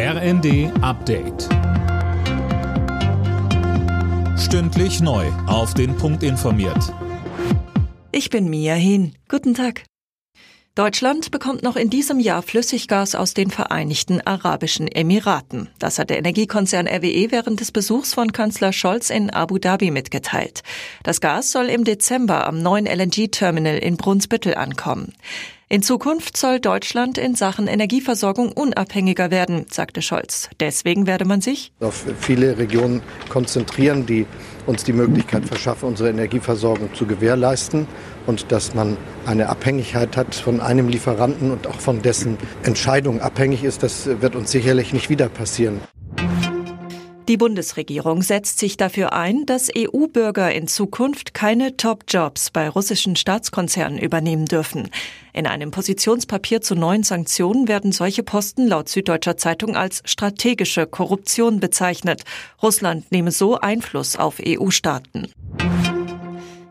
RND Update. Stündlich neu. Auf den Punkt informiert. Ich bin Mia Hin. Guten Tag. Deutschland bekommt noch in diesem Jahr Flüssiggas aus den Vereinigten Arabischen Emiraten. Das hat der Energiekonzern RWE während des Besuchs von Kanzler Scholz in Abu Dhabi mitgeteilt. Das Gas soll im Dezember am neuen LNG-Terminal in Brunsbüttel ankommen. In Zukunft soll Deutschland in Sachen Energieversorgung unabhängiger werden, sagte Scholz. Deswegen werde man sich auf viele Regionen konzentrieren, die uns die Möglichkeit verschaffen, unsere Energieversorgung zu gewährleisten und dass man eine Abhängigkeit hat von einem Lieferanten und auch von dessen Entscheidung abhängig ist, das wird uns sicherlich nicht wieder passieren. Die Bundesregierung setzt sich dafür ein, dass EU-Bürger in Zukunft keine Top-Jobs bei russischen Staatskonzernen übernehmen dürfen. In einem Positionspapier zu neuen Sanktionen werden solche Posten laut Süddeutscher Zeitung als strategische Korruption bezeichnet. Russland nehme so Einfluss auf EU-Staaten.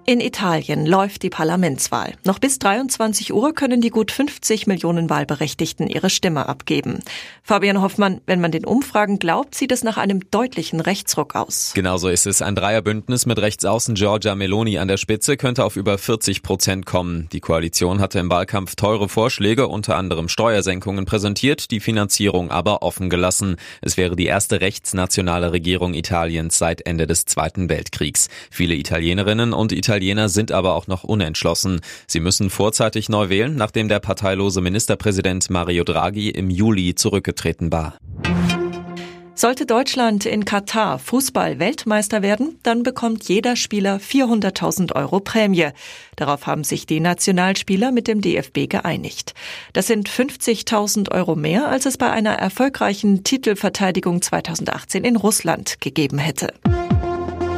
In Italien läuft die Parlamentswahl. Noch bis 23 Uhr können die gut 50 Millionen Wahlberechtigten ihre Stimme abgeben. Fabian Hoffmann, wenn man den Umfragen glaubt, sieht es nach einem deutlichen Rechtsruck aus. Genauso ist es. Ein Dreierbündnis mit Rechtsaußen Giorgia Meloni an der Spitze könnte auf über 40 Prozent kommen. Die Koalition hatte im Wahlkampf teure Vorschläge, unter anderem Steuersenkungen präsentiert, die Finanzierung aber offen gelassen. Es wäre die erste rechtsnationale Regierung Italiens seit Ende des Zweiten Weltkriegs. Viele Italienerinnen und Italiener Italiener sind aber auch noch unentschlossen. Sie müssen vorzeitig neu wählen, nachdem der parteilose Ministerpräsident Mario Draghi im Juli zurückgetreten war. Sollte Deutschland in Katar Fußball-Weltmeister werden, dann bekommt jeder Spieler 400.000 Euro Prämie. Darauf haben sich die Nationalspieler mit dem DFB geeinigt. Das sind 50.000 Euro mehr, als es bei einer erfolgreichen Titelverteidigung 2018 in Russland gegeben hätte.